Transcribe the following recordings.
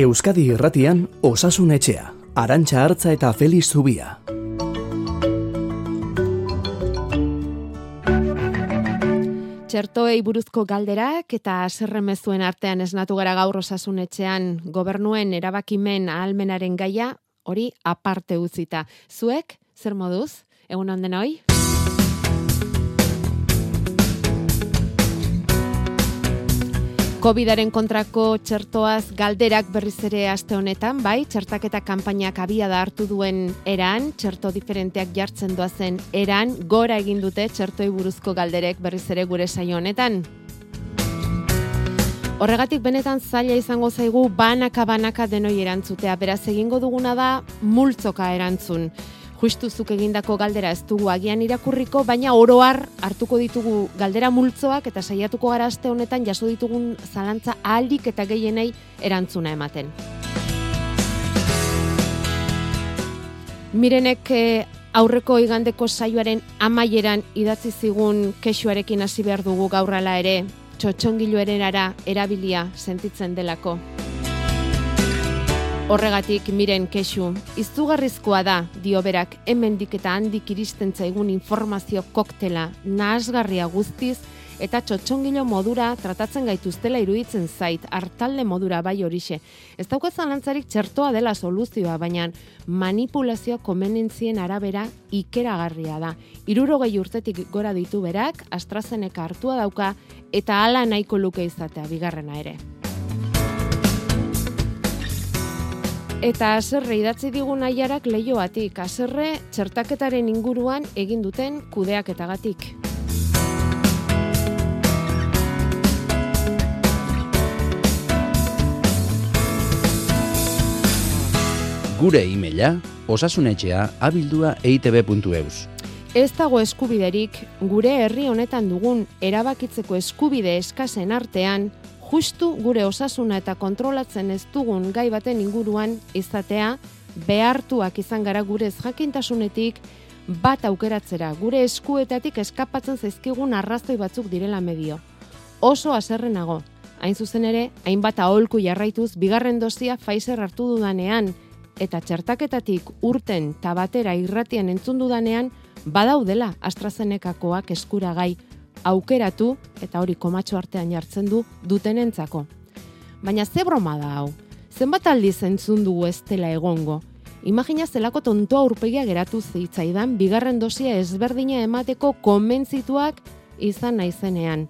Euskadi Irratian Osasun Etxea, Arantxa Hartza eta Feliz Zubia. Txertoei buruzko galderak eta zerremezuen artean esnatu gara gaur osasun etxean gobernuen erabakimen ahalmenaren gaia hori aparte utzita. Zuek, zer moduz? Egun onden hoi? Covidaren kontrako txertoaz galderak berriz ere aste honetan, bai, txertaketa kanpainak abia da hartu duen eran, txerto diferenteak jartzen doazen eran, gora egin dute txertoi buruzko galderek berriz ere gure saio honetan. Horregatik benetan zaila izango zaigu banaka banaka denoi erantzutea, beraz egingo duguna da multzoka erantzun justuzuk egindako galdera ez dugu agian irakurriko, baina oroar hartuko ditugu galdera multzoak eta saiatuko gara aste honetan jaso ditugun zalantza ahalik eta gehienei erantzuna ematen. Mirenek eh, aurreko igandeko saioaren amaieran idatzi zigun kexuarekin hasi behar dugu gaurrala ere, txotxongiloaren ara erabilia sentitzen delako. Horregatik miren kexu, izugarrizkoa da, dio berak, hemendik eta handik iristen zaigun informazio koktela, nahasgarria guztiz, eta txotxongilo modura tratatzen gaituztela iruditzen zait, hartalde modura bai horixe. Ez daukazan lantzarik txertoa dela soluzioa, baina manipulazio komenentzien arabera ikeragarria da. Iruro gehi urtetik gora ditu berak, AstraZeneca hartua dauka, eta hala nahiko luke izatea, bigarrena ere. Eta aserre idatzi digun aiarak lehioatik, aserre txertaketaren inguruan egin duten kudeaketagatik. Gure e-maila osasunetxea abildua eitb.eus. Ez dago eskubiderik, gure herri honetan dugun erabakitzeko eskubide eskasen artean, justu gure osasuna eta kontrolatzen ez dugun gai baten inguruan izatea, behartuak izan gara gure ezjakintasunetik bat aukeratzera, gure eskuetatik eskapatzen zaizkigun arrazoi batzuk direla medio. Oso aserrenago, hain zuzen ere, hainbat aholku jarraituz, bigarren dozia Pfizer hartu dudanean, eta txertaketatik urten tabatera irratian entzun dudanean, badaudela AstraZenecakoak eskuragai, aukeratu eta hori komatxo artean jartzen du dutenentzako. Baina ze broma da hau? Zenbat aldiz entzun dugu ez dela egongo? Imagina zelako tontoa urpegia geratu zitzaidan bigarren dosia ezberdina emateko konbentzituak izan naizenean.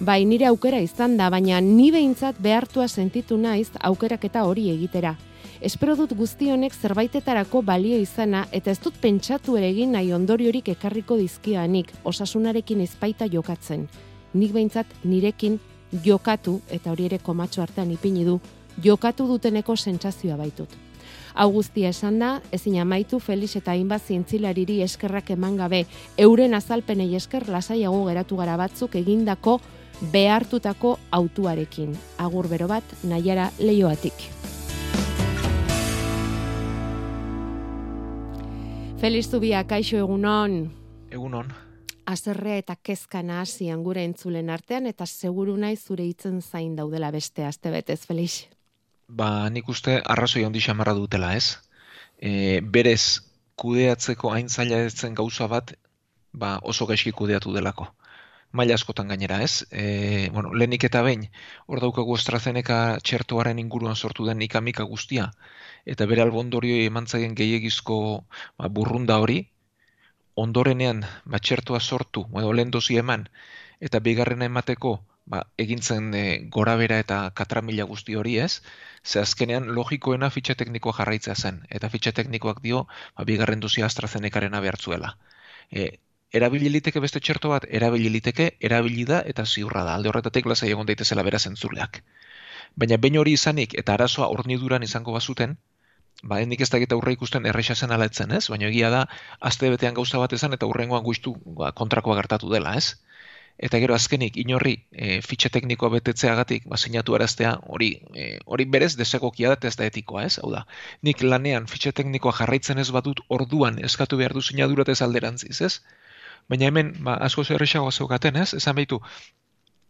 Bai, nire aukera izan da, baina ni behintzat behartua sentitu naiz aukeraketa hori egitera espero dut guzti honek zerbaitetarako balio izana eta ez dut pentsatu ere egin nahi ondoriorik ekarriko dizkianik osasunarekin ezpaita jokatzen. Nik behintzat nirekin jokatu eta hori ere komatxo artean ipini du jokatu duteneko sentsazioa baitut. Hau guztia esan da, ezin amaitu Felix eta hainbat zientzilariri eskerrak eman gabe, euren azalpenei esker lasaiago geratu gara batzuk egindako behartutako autuarekin. Agur bero bat, nahiara leioatik. Feliz Zubia, kaixo egunon. Egunon. Azerre eta kezka nahasian gure entzulen artean, eta seguru nahi zure hitzen zain daudela beste azte betez, Felix. Ba, nik uste arrazoi handi xamarra dutela, ez? E, berez, kudeatzeko hain zaila etzen gauza bat, ba, oso gaizki kudeatu delako. Maila askotan gainera, ez? E, bueno, lehenik eta behin, hor daukagu estrazeneka txertuaren inguruan sortu den ikamika guztia, eta bere albondorioi emantzaien gehiagizko ba, burrunda hori, ondorenean batxertua sortu, edo lehen dozi eman, eta bigarrena emateko ba, egintzen e, gora bera eta katramila guzti hori ez, ze azkenean logikoena fitxa teknikoa jarraitzea zen, eta fitxa teknikoak dio ba, bigarren dozi AstraZenecaren abertzuela. E, erabiliteke beste txerto bat, erabiliteke, erabilida eta ziurra da, alde horretatik lasai egon daitezela bera zentzuleak. Baina bain hori izanik eta arazoa orniduran izango bazuten, ba, nik ez dakit aurre ikusten erresa zen aletzen, ez? Baina egia da, azte betean gauza bat ezan eta urrengoan guiztu ba, kontrakoa gertatu dela, ez? Eta gero azkenik, inorri, e, fitxe teknikoa betetzeagatik, ba, sinatu eraztea, hori, e, hori berez, desegokia da, ez da etikoa, ez? Hau da, nik lanean fitxe teknikoa jarraitzen ez badut orduan eskatu behar du sinadurat ez alderantziz, ez? Baina hemen, ba, asko zer erresagoa zeugaten, ez? Esan behitu,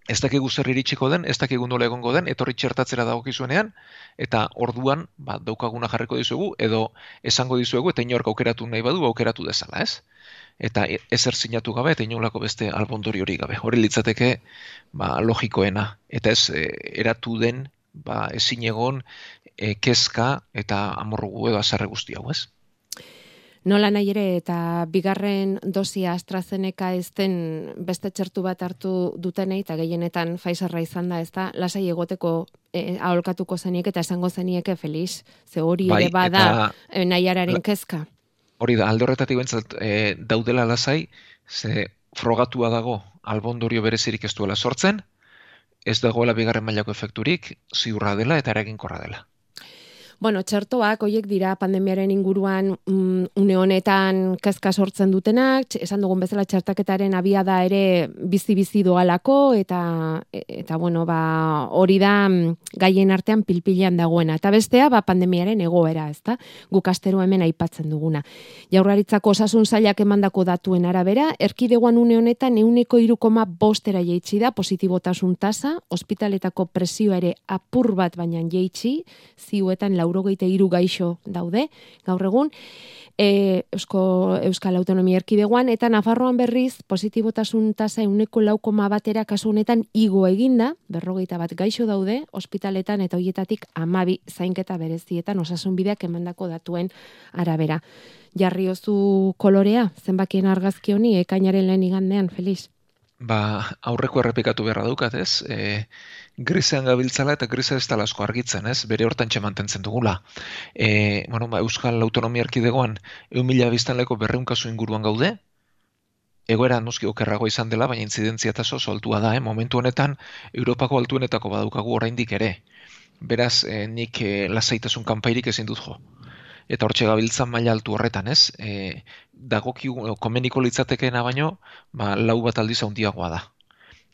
ez dakigu zer iritsiko den, ez dakigu nola egongo den, etorri txertatzera dagokizuenean, eta orduan, ba, daukaguna jarriko dizuegu, edo esango dizuegu, eta inork aukeratu nahi badu, aukeratu dezala, ez? Eta e, ezer sinatu gabe, eta inolako beste albondori hori gabe. Hori litzateke, ba, logikoena. Eta ez, e, eratu den, ba, ezin egon, e, kezka, eta amorrugu edo azarre guzti hau, ez? Nola nahi ere eta bigarren dosia AstraZeneca ez den beste txertu bat hartu dutenei eta gehienetan Pfizerra izan da, ez da, lasai egoteko e, aholkatuko zeniek eta esango zenieke feliz. Ze hori ere bai, bada eta, e, nahiararen kezka. Hori da, alde horretatik bentsat e, daudela lasai, ze frogatua dago albondorio berezirik ez duela sortzen, ez dagoela bigarren mailako efekturik, ziurra dela eta eraginkorra dela. Bueno, txertoak hoiek dira pandemiaren inguruan mm, une honetan kezka sortzen dutenak, esan dugun bezala txertaketaren abiada ere bizi-bizi doalako eta eta bueno, ba, hori da mm, gaien artean pilpilean dagoena. Eta bestea, ba, pandemiaren egoera, ezta? Guk astero hemen aipatzen duguna. Jaurlaritzako osasun zailak emandako datuen arabera, erkidegoan une honetan euneko irukoma bostera jeitsi da positibotasun tasa, ospitaletako presioa ere apur bat baina jeitsi, ziuetan lau laurogeite iru gaixo daude, gaur egun, e, Eusko, Euskal Autonomia Erkidegoan, eta Nafarroan berriz, positibotasun tasa euneko laukoma batera kasu honetan igo eginda, berrogeita bat gaixo daude, ospitaletan eta hoietatik amabi zainketa berezietan osasun bideak emandako datuen arabera. Jarri ozu kolorea, zenbakien argazki honi, ekainaren lehen igandean, Feliz? Ba, aurreko errepikatu beharra dukat, ez? E, grisean gabiltzala eta grisa ez talasko argitzen, ez? Bere hortan mantentzen dugula. E, bueno, ba, Euskal Autonomia Erkidegoan eun mila biztanleko berreun kasu inguruan gaude, egoera noski okerrago izan dela, baina intzidentzia eta oso altua da, eh? momentu honetan Europako altuenetako badaukagu oraindik ere. Beraz, e, nik e, lasaitasun kanpairik ezin dut jo. Eta hortxe gabiltzan maila altu horretan, ez? E, dagoki komeniko litzatekeena baino, ba, lau bat aldiz handiagoa da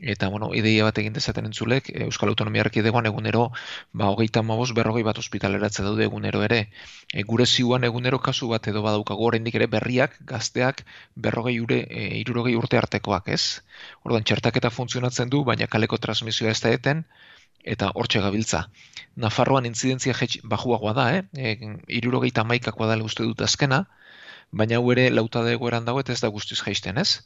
eta bueno, ideia bat egin dezaten entzulek, Euskal Autonomia Erkidegoan egunero, ba, hogeita mabos, berrogei bat ospitaleratze daude egunero ere. E, gure ziuan egunero kasu bat edo badaukago oraindik ere berriak, gazteak, berrogei ure, e, irurogei urte artekoak, ez? Ordan txertaketa funtzionatzen du, baina kaleko transmisioa ez da eten, eta hortxe gabiltza. Nafarroan intzidentzia jetx bajuagoa da, eh? E, irurogei tamaikakoa da uste dut azkena, baina hau ere lauta egoeran dago eta ez da guztiz jaisten, ez?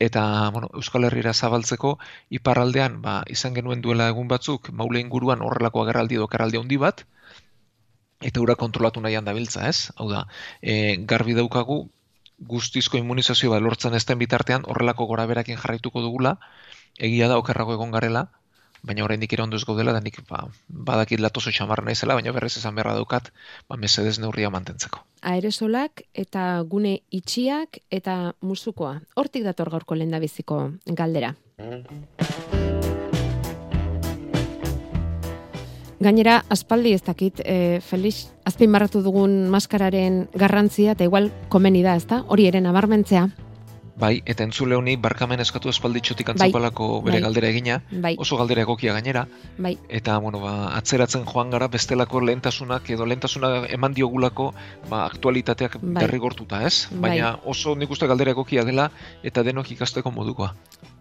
Eta bueno, Euskal Herriera zabaltzeko iparraldean ba, izan genuen duela egun batzuk maule inguruan horrelako agerraldi edo agerraldi handi bat eta ura kontrolatu nahian dabiltza, ez? Hau da, e, garbi daukagu guztizko immunizazio bat lortzen ezten bitartean horrelako goraberakin jarraituko dugula, egia da okerrago egon garela, baina oraindik ere ondo ez gaudela da nik ba, badakit latoso xamarra naizela, baina berrez esan beharra daukat, ba mesedez neurria mantentzeko. Aeresolak eta gune itxiak eta musukoa. Hortik dator gaurko lendabiziko galdera. Gainera, aspaldi ez dakit, e, Felix, azpimarratu dugun maskararen garrantzia, eta igual komeni da, ezta? Hori eren abarmentzea. Bai, eta entzule honi barkamen eskatu espalditxotik antzapalako bai, bere bai, galdera egina, bai. oso galdera egokia gainera. Bai. Eta, bueno, ba, atzeratzen joan gara bestelako lehentasunak edo lehentasuna eman diogulako ba, aktualitateak bai. derrigortuta, ez? Bai. Baina oso nik uste galdera egokia dela eta denok ikasteko modukoa.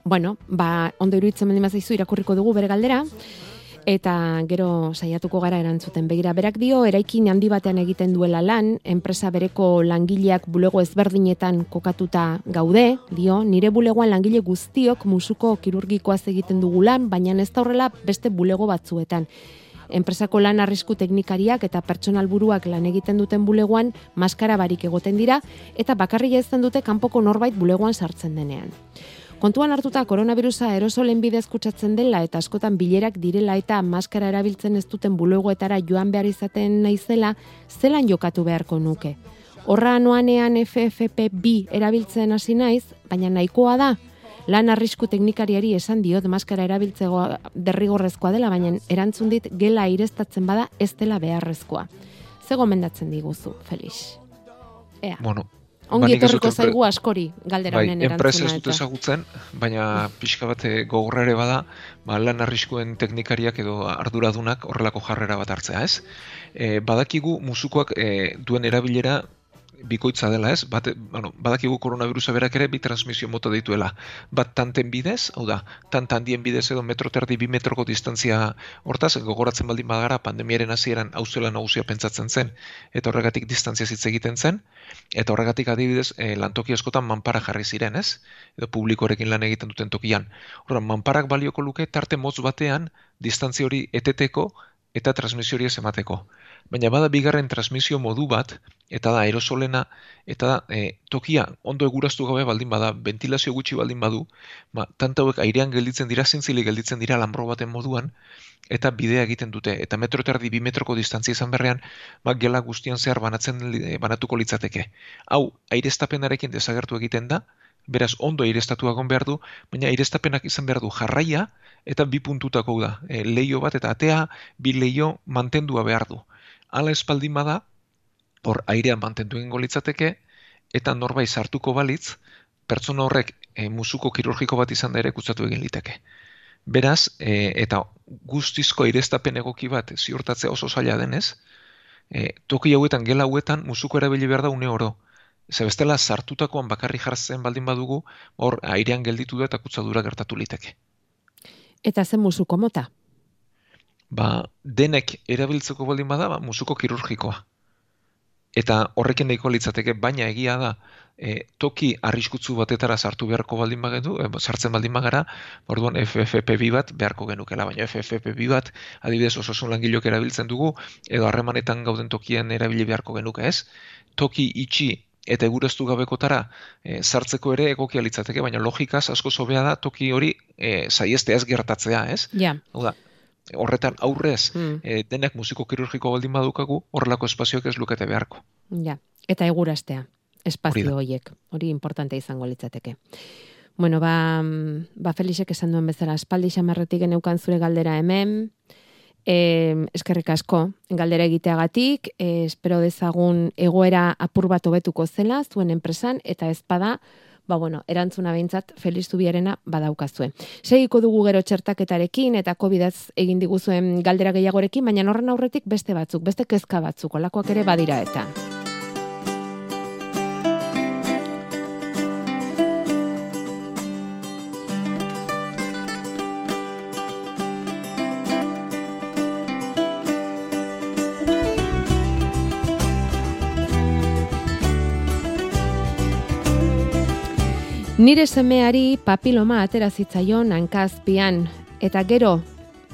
Bueno, ba, ondo iruditzen mendimazaizu irakurriko dugu bere galdera eta gero saiatuko gara erantzuten begira. Berak dio, eraikin handi batean egiten duela lan, enpresa bereko langileak bulego ezberdinetan kokatuta gaude, dio, nire bulegoan langile guztiok musuko kirurgikoaz egiten dugu lan, baina ez da horrela beste bulego batzuetan. Enpresako lan arrisku teknikariak eta pertsonal buruak lan egiten duten bulegoan maskara barik egoten dira eta bakarri ezten dute kanpoko norbait bulegoan sartzen denean. Kontuan hartuta koronavirusa aerosolen bidez kutsatzen dela eta askotan bilerak direla eta maskara erabiltzen ez duten bulegoetara joan behar izaten naizela, zelan jokatu beharko nuke. Horra noanean FFP2 erabiltzen hasi naiz, baina nahikoa da, lan arrisku teknikariari esan diot maskara erabiltzego derrigorrezkoa dela, baina erantzun dit gela irestatzen bada ez dela beharrezkoa. Ze gomendatzen diguzu, Felix? Ea. Bueno, Ongi etorriko zaigu askori galdera bai, honen erantzuna. Ez dut ezagutzen, baina pixka bat eh, gogorra ere bada, ba, lan arriskuen teknikariak edo arduradunak horrelako jarrera bat hartzea, ez? E, badakigu musukoak e, duen erabilera bikoitza dela, ez? Bat, bueno, badakigu koronavirusa berak ere bi transmisio mota dituela. Bat tanten bidez, hau da, tant handien bidez edo metro terdi bi metroko distantzia hortaz, gogoratzen baldin bagara pandemiaren hasieran auzela nagusia pentsatzen zen, eta horregatik distantzia hitz egiten zen, eta horregatik adibidez e, lantoki askotan manpara jarri ziren, ez? Edo publikorekin lan egiten duten tokian. Horra, manparak balioko luke tarte motz batean distantzia hori eteteko eta transmisio hori ez emateko baina bada bigarren transmisio modu bat, eta da aerosolena, eta da e, tokia ondo eguraztu gabe baldin bada, ventilazio gutxi baldin badu, ba, tanta hauek airean gelditzen dira, zintzilik gelditzen dira lanbro baten moduan, eta bidea egiten dute, eta metro eta erdi bi metroko distantzia izan berrean, ba, gela guztian zehar banatzen banatuko litzateke. Hau, aireztapenarekin desagertu egiten da, beraz ondo aireztatu agon behar du, baina aireztapenak izan behar du jarraia, eta bi puntutako da, e, leio bat eta atea, bi leio mantendua behar du ala espaldin bada, hor airean mantentu egingo litzateke, eta norbai sartuko balitz, pertsona horrek e, musuko kirurgiko bat izan da ere kutsatu egin liteke. Beraz, e, eta guztizko ireztapen egoki bat ziurtatzea oso zaila denez, e, toki hauetan, gela hauetan, musuko erabili behar da une oro. Zer bestela, sartutakoan bakarri jartzen baldin badugu, hor airean gelditu da eta kutsadura gertatu liteke. Eta zen musuko mota? Ba, denek erabiltzeko baldin bada, ba, musuko kirurgikoa. Eta horrekin nahiko litzateke, baina egia da, e, toki arriskutzu batetara sartu beharko baldin bagetu, e, sartzen baldin bagara, orduan FFP2 bat beharko genukela, baina FFP2 bat adibidez oso langilok erabiltzen dugu, edo harremanetan gauden tokien erabili beharko genuke ez, toki itxi eta egureztu gabekotara e, sartzeko ere egokia litzateke, baina logikaz asko zobea da toki hori e, saiestea ez gertatzea, ez? Ja. Hau da, horretan aurrez mm. e, denek musiko kirurgiko baldin badukagu, horrelako espazioak ez lukete beharko. Ja, eta egurastea, espazio horiek, hori importante izango litzateke. Bueno, ba, ba Felixek esan duen bezala, espaldi xamarretik geneukan zure galdera hemen, e, eskerrik asko, galdera egiteagatik, e, espero dezagun egoera apur bat hobetuko zela, zuen enpresan, eta ezpada, ba bueno, erantzuna beintzat Feliz Zubiarena badaukazue. Segiko dugu gero txertaketarekin eta COVIDaz egin diguzuen galdera gehiagorekin, baina horren aurretik beste batzuk, beste kezka batzuk, olakoak ere badira eta. Nire semeari papiloma atera zitzaion hankazpian eta gero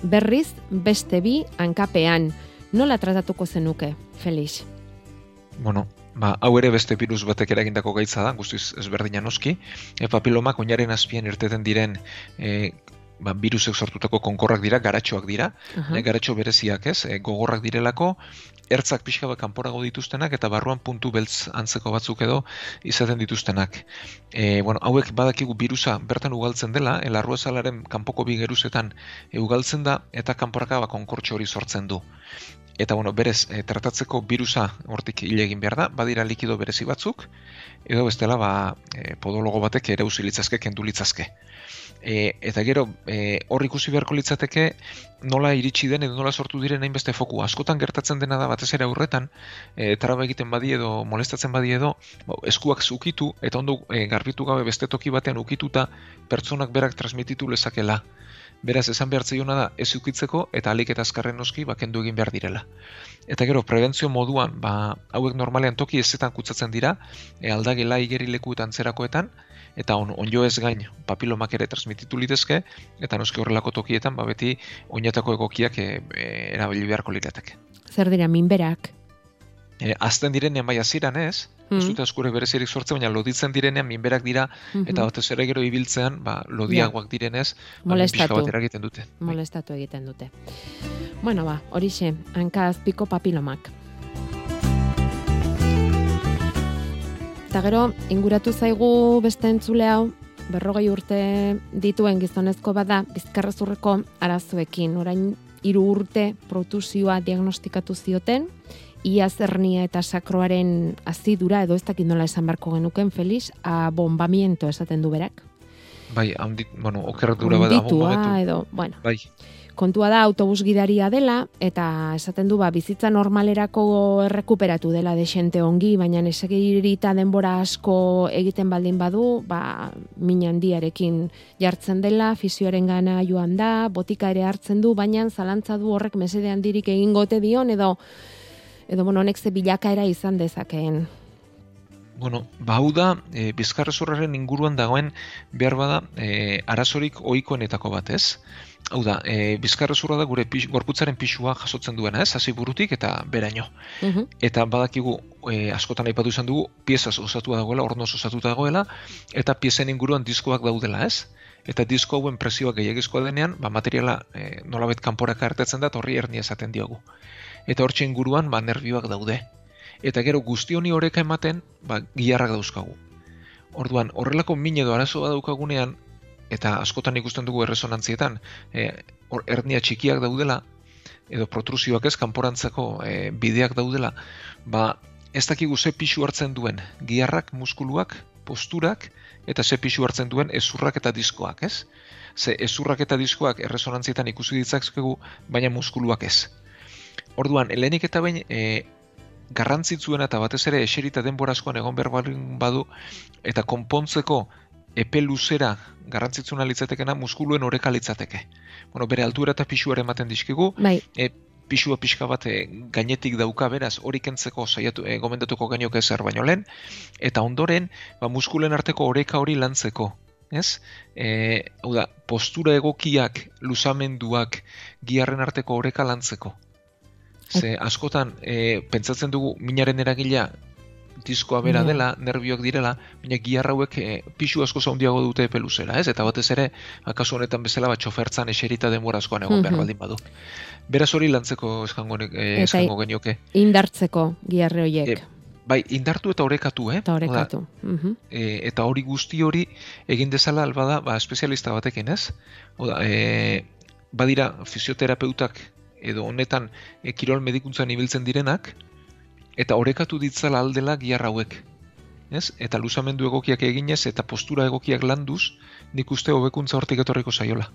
berriz beste bi hankapean. Nola tratatuko zenuke, Felix? Bueno, ba, hau ere beste virus batek eragindako gaitza da, guztiz ezberdina noski. E, papilomak oinaren azpian irteten diren e, ba, virusek sortutako konkorrak dira, garatxoak dira, uh -huh. garatxo bereziak ez, e, gogorrak direlako, ertzak pixka bat kanporago dituztenak eta barruan puntu beltz antzeko batzuk edo izaten dituztenak. E, bueno, hauek badakigu birusa bertan ugaltzen dela, elarru ezalaren kanpoko bi geruzetan e, ugaltzen da eta kanporaka ba konkortxo hori sortzen du. Eta bueno, berez, e, tratatzeko birusa hortik hile egin behar da, badira likido berezi batzuk, edo bestela ba, e, podologo batek ere usilitzazke, kendu litzazke. E, eta gero, e, hor ikusi beharko litzateke nola iritsi den edo nola sortu diren hainbeste foku. Askotan gertatzen dena da batez ere aurretan, e, traba egiten badi edo molestatzen badi edo, bo, eskuak zukitu eta ondo e, garbitu gabe beste toki batean ukituta pertsonak berak transmititu lezakela. Beraz, esan behar da, ez ukitzeko eta alik eta azkarren noski bakendu egin behar direla. Eta gero, prebentzio moduan, ba, hauek normalean toki ezetan kutsatzen dira, e, aldagela igeri lekuetan zerakoetan, eta on, on ez gain papilomak ere transmititu litezke, eta noski horrelako tokietan, ba beti oinetako egokiak e, e, erabili beharko lirateke. Zer dira, minberak? E, azten direnean bai aziran ez, mm. ez dute askure berezirik sortzen, baina loditzen direnean minberak dira, mm eta batez ere gero ibiltzean, ba, lodiagoak direnez, ba, molestatu. bat egiten dute. Molestatu egiten dute. Bueno, ba, horixe, hanka azpiko papilomak. Eta gero, inguratu zaigu beste entzule hau, berrogei urte dituen gizonezko bada, bizkarrezurreko arazoekin. Orain, hiru urte protusioa diagnostikatu zioten, ia zernia eta sakroaren azidura, edo ez dakit nola esan barko genuken, Felix, a bombamiento esaten du berak. Bai, ondit, bueno, okerrak dura bada, edo, bueno. Bai. Kontua da autobus gidaria dela eta esaten du ba bizitza normalerako errekuperatu dela desente ongi, baina esegirita denbora asko egiten baldin badu, ba min handiarekin jartzen dela, fisioaren gana joan da, botika ere hartzen du, baina zalantza du horrek mesede handirik egingote dion edo edo bueno, honek ze bilakaera izan dezakeen. Bueno, bau da, e, bizkarrezurraren inguruan dagoen behar bada e, arazorik ohikoenetako bat, ez? Hau da, e, bizkarrezurra da gure pix, gorputzaren pixua jasotzen duena, ez? Hasi burutik eta beraino. Mhm. Eta badakigu, e, askotan aipatu izan dugu, piezaz osatu dagoela, ornoz osatu dagoela, eta piezen inguruan diskoak daudela, ez? Eta disko hauen presioa gehiagizkoa denean, ba, materiala e, nolabet kanporak hartetzen da, horri hernia esaten diogu. Eta hortxe inguruan, ba, nervioak daude eta gero guzti honi oreka ematen, ba, giharrak dauzkagu. Orduan, horrelako min edo arazo daukagunean, eta askotan ikusten dugu erresonantzietan, e, or, ernia txikiak daudela, edo protrusioak ez, kanporantzako e, bideak daudela, ba, ez dakigu ze pixu hartzen duen, giharrak, muskuluak, posturak, eta ze pixu hartzen duen ezurrak eta diskoak, ez? Ze ezurrak eta diskoak erresonantzietan ikusi ditzakzkegu, baina muskuluak ez. Orduan, helenik eta bain, e, garrantzitzuena eta batez ere eserita denbora askoan egon behar badu eta konpontzeko epe luzera garrantzitsuna litzatekena muskuluen oreka litzateke. Bueno, bere altura eta pixuare ematen dizkigu, bai. e, pixua pixka bat e, gainetik dauka beraz hori kentzeko saiatu e, gomendatuko gainok ezer baino lehen, eta ondoren ba, muskulen arteko oreka hori lantzeko. Ez? E, hau da, postura egokiak, luzamenduak, giarren arteko oreka lantzeko. Ze askotan e, pentsatzen dugu minaren eragila diskoa bera Ja. dela, nervioak direla, baina giharra hauek e, pixu asko zaundiago dute peluzera, ez? Eta batez ere, akaso honetan bezala bat txofertzan eserita denbora askoan egon behar Mhm. baldin badu. Beraz hori lantzeko eskango, e, eskango genioke. Indartzeko giarre hoiek. E, Bai, indartu eta orekatu, eh? eta Oda, orekatu. Mhm. e, eta hori guzti hori egin dezala albada ba, espezialista batekin, ez? Oda, e, badira fisioterapeutak edo honetan e, kirol medikuntzan ibiltzen direnak eta orekatu ditzala aldela giar hauek. Ez? Eta luzamendu egokiak eginez eta postura egokiak landuz, nik uste hobekuntza hortik etorriko saiola.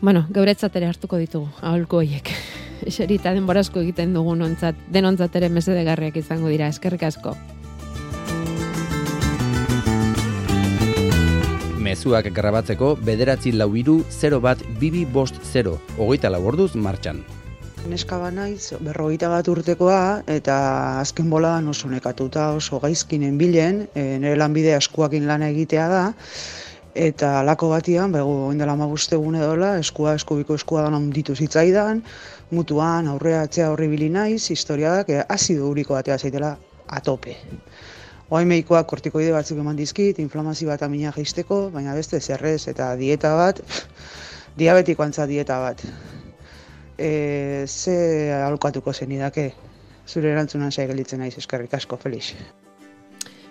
Bueno, geuretzat ere hartuko ditugu, aholko hoiek. Eserita denborazko egiten dugun ontzat, denontzat ere mesedegarriak izango dira, eskerrik asko. Mezuak grabatzeko bederatzi lau iru 0 bat bibi bost 0, hogeita lau orduz martxan. Neska ba naiz, berrogeita bat urtekoa, eta azken boladan oso nekatuta, oso gaizkinen bilen, e, nire lanbide eskuakin lana egitea da, eta lako batian, bego, oindela maguste gune dola, eskua, eskubiko eskua da handitu zitzaidan, mutuan, aurrea atzea horri bili naiz, historia da, que azido uriko batea zaitela atope. Oain meikoak kortikoide batzuk eman dizkit, inflamazio bat amina jaisteko, baina beste zerrez eta dieta bat, diabetiko antza dieta bat e, ze alokatuko zen idake. Zure erantzunan sai gelditzen naiz eskerrik asko, Felix.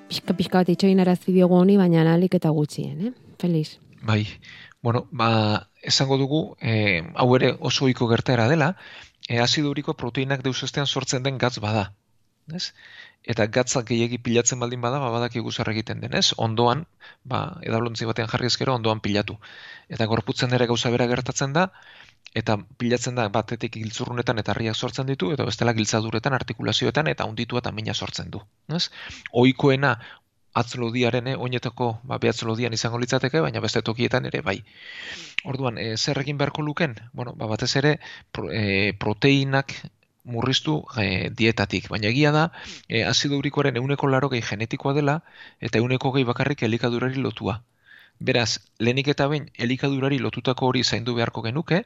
Pixka pixka bat itxoin arazi diogu honi, baina alik eta gutxien, eh? Feliz. Bai, bueno, ba, esango dugu, e, hau ere oso ohiko gertaera dela, e, azido uriko proteinak deusestean sortzen den gatz bada. Ez? Eta gatzak gehiegi pilatzen baldin bada, ba, badakigu zer egiten den, ez? Ondoan, ba, edablontzi batean jarri ezkero, ondoan pilatu. Eta gorputzen ere gauza bera gertatzen da, eta pilatzen da batetik giltzurrunetan eta harriak sortzen ditu, eta bestela giltzaduretan, artikulazioetan, eta unditu eta mina sortzen du. Ez? Oikoena atzlodiaren, eh, oinetako ba, behatzlodian izango litzateke, baina beste tokietan ere bai. Orduan, e, zer egin beharko luken? Bueno, ba, batez ere, pro, e, proteinak murriztu e, dietatik. Baina egia da, e, azido urikoaren euneko laro gehi genetikoa dela, eta euneko gehi bakarrik elikadurari lotua. Beraz, lehenik eta behin elikadurari lotutako hori zaindu beharko genuke,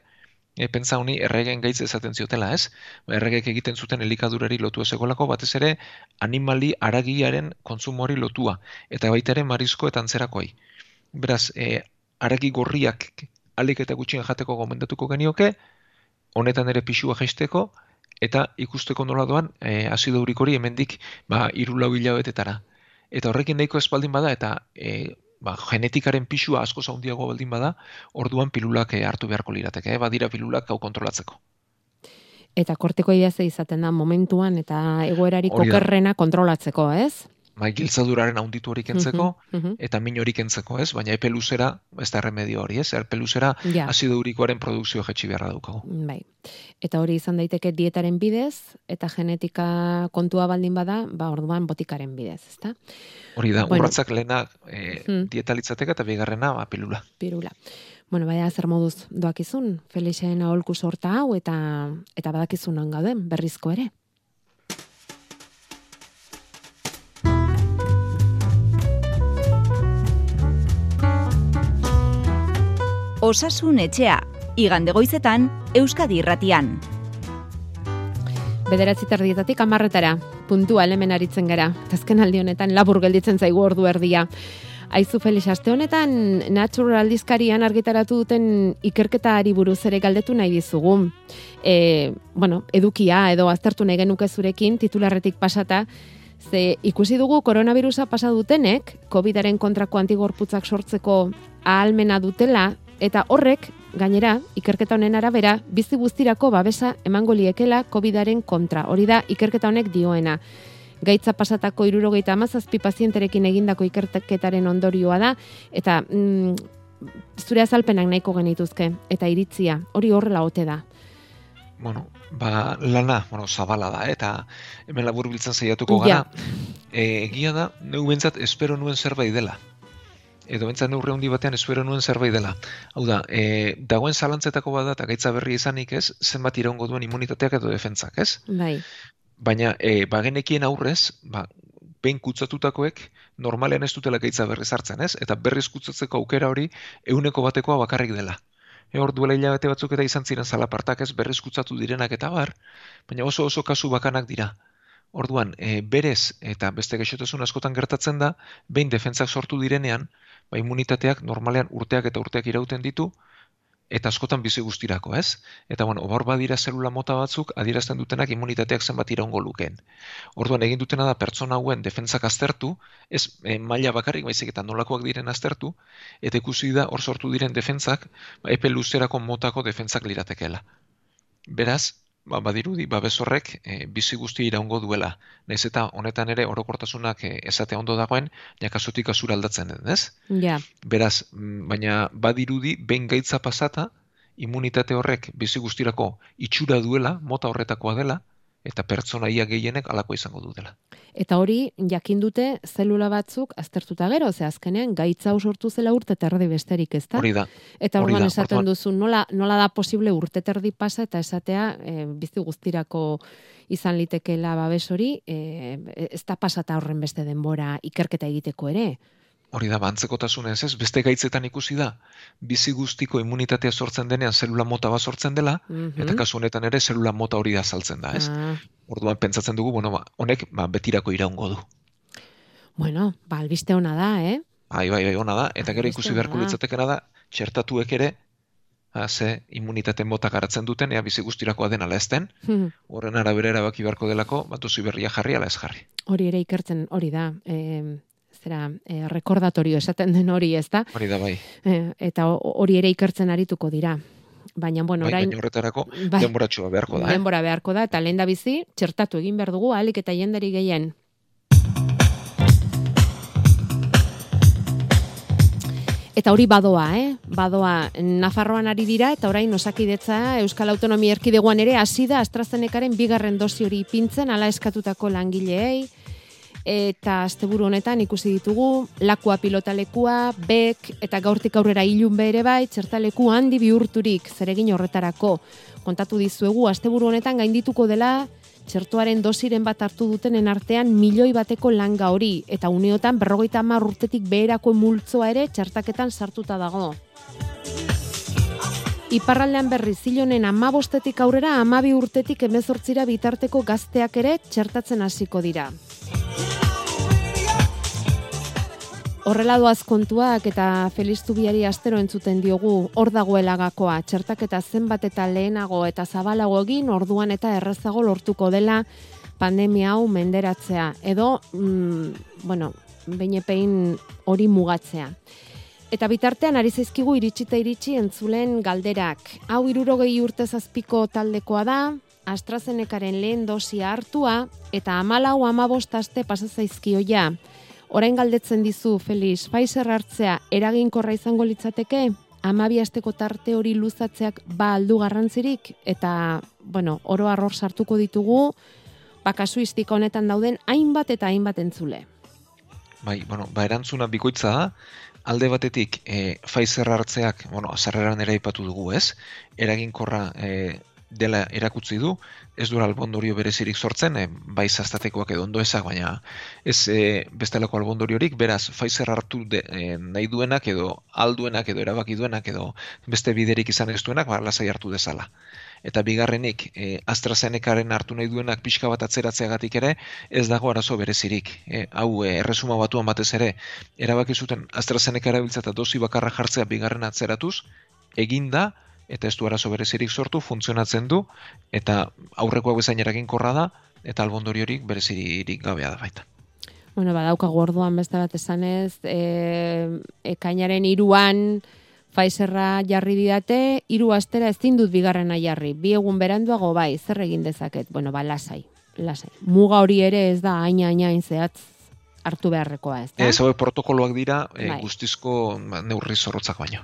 e, pentsa honi erregen gaitz esaten ziotela, ez? Ba, Erregek egiten zuten elikadurari lotua segolako, batez ere animali aragiaren kontsumori lotua, eta baita ere marizko eta antzerakoai. Beraz, e, aragi gorriak alik eta gutxien jateko gomendatuko genioke, honetan ere pixua jaisteko, eta ikusteko nola doan e, azido urik hori hemendik ba, irulau hilabetetara. Eta horrekin nahiko espaldin bada, eta e, ba, genetikaren pixua asko zaundiago baldin bada, orduan pilulak eh, hartu beharko lirateke, eh? badira pilulak hau kontrolatzeko. Eta kortiko ze izaten da momentuan eta egoerarik Hori da. okerrena kontrolatzeko, ez? Bai, giltzaduraren haunditu hori kentzeko, Mhm, mhm. eta min hori kentzeko, ez? Baina epe luzera, ez da remedio hori, ez? Epe luzera, Ja. azido urikoaren produkzio jetxi beharra daukagu. Bai. Eta hori izan daiteke dietaren bidez, eta genetika kontua baldin bada, ba orduan botikaren bidez, ezta? Hori da, Bueno. urratzak lehena e, Hmm. dieta litzateke eta bigarrena ba, pilula. Pirula. Bueno, baina zer moduz doakizun, Felixen aholku sorta hau, eta eta badakizunan gauden, berrizko ere. Osasun etxea, igande goizetan, Euskadi irratian. Bederatzi terdietatik amarretara, puntua hemen aritzen gara. Eta Azken aldi honetan labur gelditzen zaigu ordu erdia. Aizu Felix, aste honetan Natural aldizkarian argitaratu duten ikerketaari buruz ere galdetu nahi dizugu. E, bueno, edukia edo aztertu nahi genuke zurekin titularretik pasata, ze ikusi dugu koronavirusa pasa dutenek, COVIDaren kontrako antigorputzak sortzeko ahalmena dutela, eta horrek, gainera, ikerketa honen arabera, bizi guztirako babesa emango liekela COVIDaren kontra. Hori da, ikerketa honek dioena. Gaitza pasatako irurogeita amazazpi pazienterekin egindako ikerketaren ondorioa da, eta mm, zure azalpenak nahiko genituzke, eta iritzia, hori horrela ote da. Bueno, ba, lana, bueno, zabala da, eh, eta hemen labur biltzen saiatuko Ja. gara. E, egia da, neu bentsat espero nuen zerbait dela. Edo bentsat neurre handi batean espero nuen zerbait dela. Hau da, e, dagoen zalantzetako bada eta gaitza berri izanik ez, zenbat iraungo duen immunitateak edo defentzak, ez? Bai, Baina e, bagenekien aurrez, ba, behin kutsatutakoek normalean ez dutela gaitza berriz hartzen, ez? Eta berriz kutsatzeko aukera hori euneko batekoa bakarrik dela. E hor duela hilabete batzuk eta izan ziren zalapartak ez berriz kutsatu direnak eta bar, baina oso oso kasu bakanak dira. Orduan, e, berez eta beste gaixotasun askotan gertatzen da, behin defentzak sortu direnean, ba immunitateak normalean urteak eta urteak irauten ditu, eta askotan bizi guztirako, ez? Eta bueno, hor badira zelula mota batzuk adierazten dutenak immunitateak zenbat iraungo lukeen. Orduan egin dutena da pertsona hauen defentsak aztertu, ez e, maila bakarrik baizik eta nolakoak diren aztertu, eta ikusi da hor sortu diren defentsak ba, epe luzerako motako defentsak liratekeela. Beraz, ba, badirudi, babes horrek e, bizi guzti iraungo duela. Naiz eta honetan ere orokortasunak e, esate ondo dagoen, jakasutik kasura aldatzen den, ez? ja, Beraz, mm, baina badirudi behin gaitza pasata, immunitate horrek bizi guztirako itxura duela, mota horretakoa dela, eta pertsona ia gehienek alako izango dutela. Eta hori jakin dute zelula batzuk aztertuta gero, ze azkenean gaitza sortu zela urte terdi besterik, ezta? Hori da, Eta orduan esaten duzu nola, nola da posible urte terdi pasa eta esatea e, bizi guztirako izan litekeela babes hori, e, ez da pasata horren beste denbora ikerketa egiteko ere. Hori da, bantzekotasunez, ez? Beste gaitzetan ikusi da, bizi guztiko immunitatea sortzen denean zelula mota bat sortzen dela, Mhm. eta kasu honetan ere zelula mota hori da saltzen da, ez? Ah, Orduan pentsatzen dugu, bueno, ba, honek ba, betirako iraungo du. bueno, ba, albiste ona da, eh? Bai, bai, bai, ona da, eta gero ikusi beharko litzatekena da, txertatuek ere, ha, ze immunitate mota garatzen duten, ea bizi guztirakoa den ala ez den, horren arabera erabaki beharko delako, bat dozi berria jarri ala ez jarri. hori ere ikertzen hori da. E, zera, e, rekordatorio esaten den hori, ez da? Hori da bai, E, eta ho- hori ere ikertzen arituko dira. Baina, bueno, bai orain, baina horretarako bai. denboratxoa beharko da, eh? denbora beharko da, eta lehen da bizi, txertatu egin behar dugu, ahalik eta jenderi gehien. Eta hori badoa, eh? Badoa, Nafarroan ari dira, eta orain osakidetza Euskal Autonomia Erkidegoan ere hasi da AstraZenecaren bigarren dosi hori ipintzen, ala eskatutako langileei, eta asteburu honetan ikusi ditugu lakua pilotalekua, bek eta gaurtik aurrera ilun ere bai, txertaleku handi bihurturik zeregin horretarako. Kontatu dizuegu asteburu honetan gaindituko dela txertuaren dosiren bat hartu dutenen artean milioi bateko langa hori eta uneotan berrogeita hamar urtetik beherako multzoa ere txertaketan sartuta dago. Iparraldean berri zilonen amabostetik aurrera amabi urtetik emezortzira bitarteko gazteak ere txertatzen hasiko dira. Horrela doaz kontuak eta Feliz Zubiari astero entzuten diogu hor dagoela gakoa, txertaketa zenbat eta lehenago eta zabalago egin orduan eta errazago lortuko dela pandemia hau menderatzea edo, mm, bueno, beinepein hori mugatzea. Eta bitartean ari zaizkigu iritsita iritsi entzulen galderak. Hau irurogei urte zazpiko taldekoa da, AstraZenecaren lehen dosia hartua eta amalau amabost aste pasazaizkio ja. Orain galdetzen dizu, Felix, Pfizer hartzea eraginkorra izango litzateke? Amabi asteko tarte hori luzatzeak ba aldu garrantzirik? Eta, bueno, oro arror sartuko ditugu, bakasuistika honetan dauden hainbat eta hainbat entzule. Bai, bueno, ba erantzuna bikoitza da, alde batetik e, Pfizer hartzeak, bueno, azarreran ere ipatu dugu, ez? Eraginkorra e, dela erakutsi du, ez du albondorio berezirik sortzen, e, bai zaztatekoak edo ondo ezak, baina ez e, bestelako albondoriorik, beraz Pfizer hartu de, e, nahi duenak edo alduenak edo erabaki duenak edo beste biderik izan ez duenak, ba, lasai hartu dezala eta bigarrenik e, AstraZenecaren hartu nahi duenak pixka bat atzeratzeagatik ere ez dago arazo berezirik. E, hau e, erresuma batuan batez ere erabaki zuten AstraZeneca erabiltza eta dozi bakarra jartzea bigarren atzeratuz egin da eta ez du arazo berezirik sortu funtzionatzen du eta aurrekoak bezain eraginkorra da eta albondori horik berezirik gabea da baita. Bueno, badauka gorduan beste bat esanez, e, ekainaren iruan, Pfizerra jarri didate, hiru astera ezin dut bigarrena jarri. Bi egun beranduago bai, zer egin dezaket? Bueno, ba lasai, lasai. Muga hori ere ez da aina aina zehatz hartu beharrekoa, ez da? Ez, hau protokoloak dira, e, guztizko ba, neurri zorrotzak baino.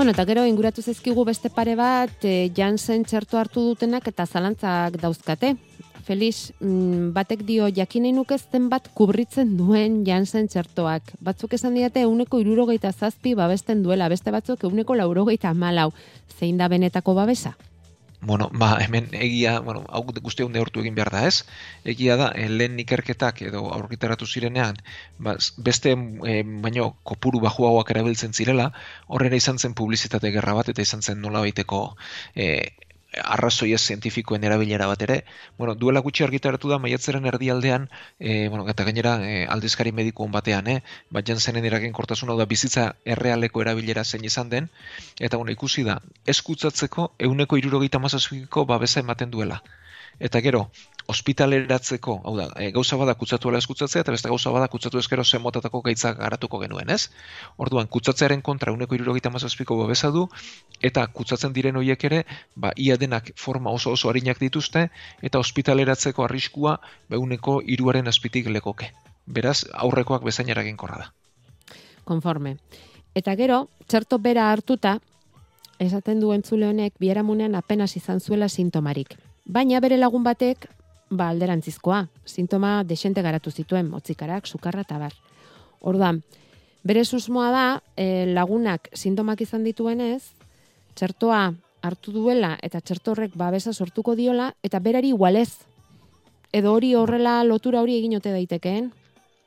Bueno, eta gero inguratu zezkigu beste pare bat, e, Janssen txertu hartu dutenak eta zalantzak dauzkate. Felix, mm, batek dio jakinei nukezten bat kubritzen duen jansen txertoak. Batzuk esan diate euneko irurogeita zazpi babesten duela, beste batzuk euneko laurogeita malau. Zein da benetako babesa? Bueno, ba, hemen egia, bueno, hau guzti hunde hortu egin behar da ez, egia da, eh, lehen ikerketak edo aurkitaratu zirenean, ba, beste eh, baino kopuru bajuagoak erabiltzen zirela, horrela izan zen publizitate gerra bat, eta izan zen nola baiteko eh, arrazoi ez zientifikoen erabilera bat ere, bueno, duela gutxi argitaratu da maiatzeren erdialdean, e, bueno, eta gainera e, aldizkari medikuon batean, eh, bat jantzenen eragen kortasun hau da bizitza errealeko erabilera zein izan den, eta bueno, ikusi da, eskutzatzeko euneko irurogeita mazazpiko babesa ematen duela. Eta gero, ospitaleratzeko, hau da, e, gauza bada kutsatu eskutzatzea, eta beste gauza bada kutsatu eskero zen motatako gaitzak garatuko genuen, ez? Orduan, kutsatzearen kontra uneko irurogeita mazazpiko babesa du, eta kutsatzen diren horiek ere, ba, ia denak forma oso oso harinak dituzte, eta ospitaleratzeko arriskua beuneko iruaren azpitik lekoke. Beraz, aurrekoak bezain eraginkorra da. Konforme. Eta gero, txerto bera hartuta, esaten duen zule honek, bieramunean apenas izan zuela sintomarik. Baina bere lagun batek ba, alderantzizkoa. Sintoma desente garatu zituen, motzikarak, sukarra eta bar. Orduan, bere susmoa da, e, lagunak sintomak izan dituenez, txertoa hartu duela eta txertorrek babesa sortuko diola, eta berari igualez. Edo hori horrela lotura hori egin ote daitekeen?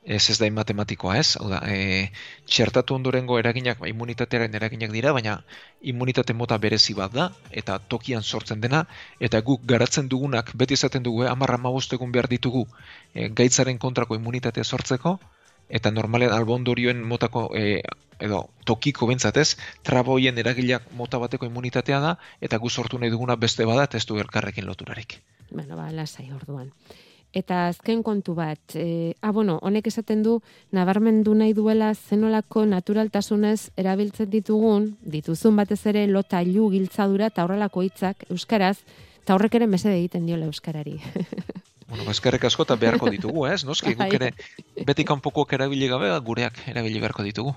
Ez ez da matematikoa ez, hau da, e, txertatu ondorengo eraginak, ba, immunitatearen eraginak dira, baina immunitate mota berezi bat da, eta tokian sortzen dena, eta guk garatzen dugunak, beti izaten dugu, eh, amarra egun behar ditugu, e, gaitzaren kontrako immunitatea sortzeko, eta normalean albondorioen motako, e, edo tokiko bentzatez, traboien eragileak mota bateko immunitatea da, eta gu sortu nahi duguna beste bada, du elkarrekin loturarik. Bueno, ba, lasai orduan. Eta azken kontu bat, e, ah, bueno, honek esaten du, nabarmendu nahi duela zenolako naturaltasunez erabiltzen ditugun, dituzun batez ere lota ilu giltzadura eta horrelako hitzak euskaraz, eta horrek ere mesede egiten diola euskarari. Bueno, eskerrek asko eta beharko ditugu, ez? Noski, guk bai. ere beti kanpokoak erabili gabe, gureak erabili beharko ditugu.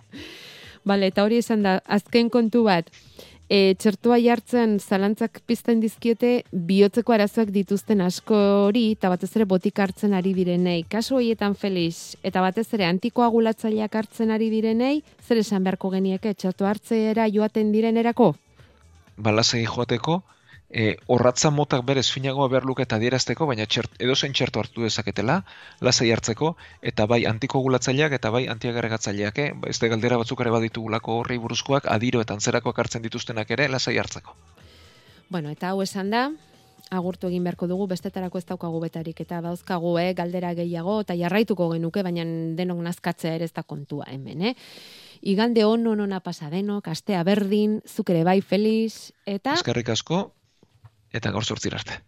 Bale, eta hori izan da, azken kontu bat, e, txertua jartzen zalantzak pizten dizkiote bihotzeko arazoak dituzten asko hori eta batez ere botik hartzen ari direnei. Kasu horietan Felix eta batez ere antikoagulatzaileak hartzen ari direnei, zer esan beharko genieke txertu hartzeera joaten direnerako? Balasegi joateko, e, orratza motak berez finagoa behar luke eta dierazteko, baina txert, edo zen txertu hartu dezaketela, lasai hartzeko, eta bai antikoagulatzaileak eta bai antiagarregatzaileak, eh? ez da galdera batzuk ere baditugulako horri buruzkoak, adiro eta antzerakoak hartzen dituztenak ere, lasai hartzeko. Bueno, eta hau esan da, agurtu egin beharko dugu, bestetarako ez daukagu betarik, eta bauzkagu, eh, galdera gehiago, eta jarraituko genuke, baina denok nazkatzea ere ez da kontua hemen, eh? Igande ono nona pasa denok, astea berdin, zuk ere bai feliz, eta... Eskerrik asko, eta gaur sortzir arte.